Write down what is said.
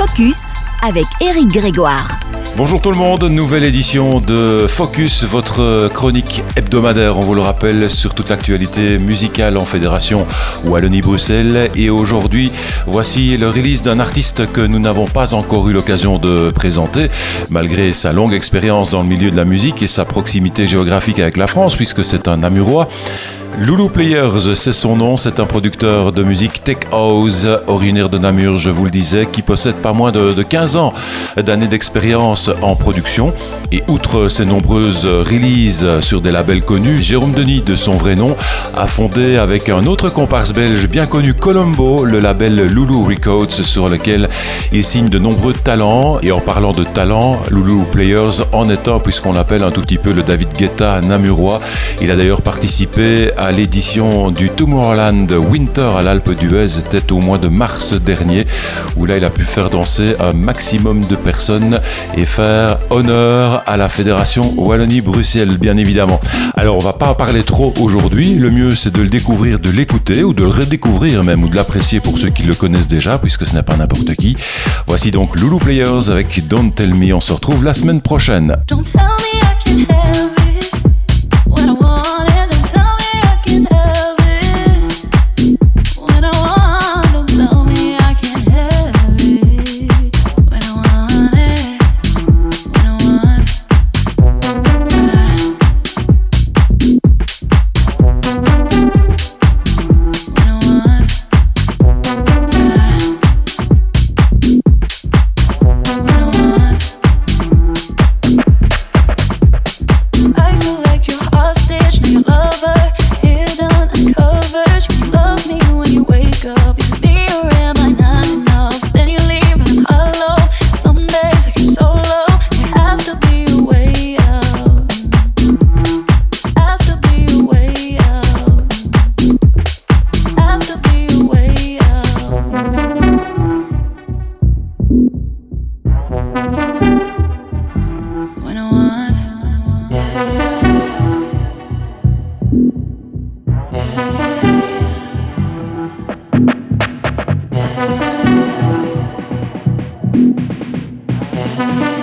Focus avec Eric Grégoire. Bonjour tout le monde, nouvelle édition de Focus, votre chronique hebdomadaire, on vous le rappelle, sur toute l'actualité musicale en fédération Wallonie-Bruxelles. Et aujourd'hui, voici le release d'un artiste que nous n'avons pas encore eu l'occasion de présenter, malgré sa longue expérience dans le milieu de la musique et sa proximité géographique avec la France, puisque c'est un Namurois. Loulou Players, c'est son nom, c'est un producteur de musique tech house, originaire de Namur, je vous le disais, qui possède pas moins de, 15 ans d'années d'expérience en production. Et outre ses nombreuses releases sur des labels connus, Jérôme Denis, de son vrai nom, a fondé avec un autre comparse belge bien connu, Colombo, le label Loulou Records, sur lequel il signe de nombreux talents. Et en parlant de talents, Loulou Players en est un, puisqu'on l'appelle un tout petit peu le David Guetta namurois. Il a d'ailleurs participé à l'édition du Tomorrowland Winter à l'Alpe d'Huez. C'était au mois de mars dernier, où là il a pu faire danser un maximum de personnes et faire honneur à la fédération Wallonie-Bruxelles, bien évidemment. Alors on va pas en parler trop aujourd'hui. Le mieux c'est de le découvrir, de l'écouter ou de le redécouvrir même ou de l'apprécier pour ceux qui le connaissent déjà, puisque ce n'est pas n'importe qui. Voici donc Loulou Players avec Don't Tell Me. On se retrouve la semaine prochaine. Don't tell me I can Thank you.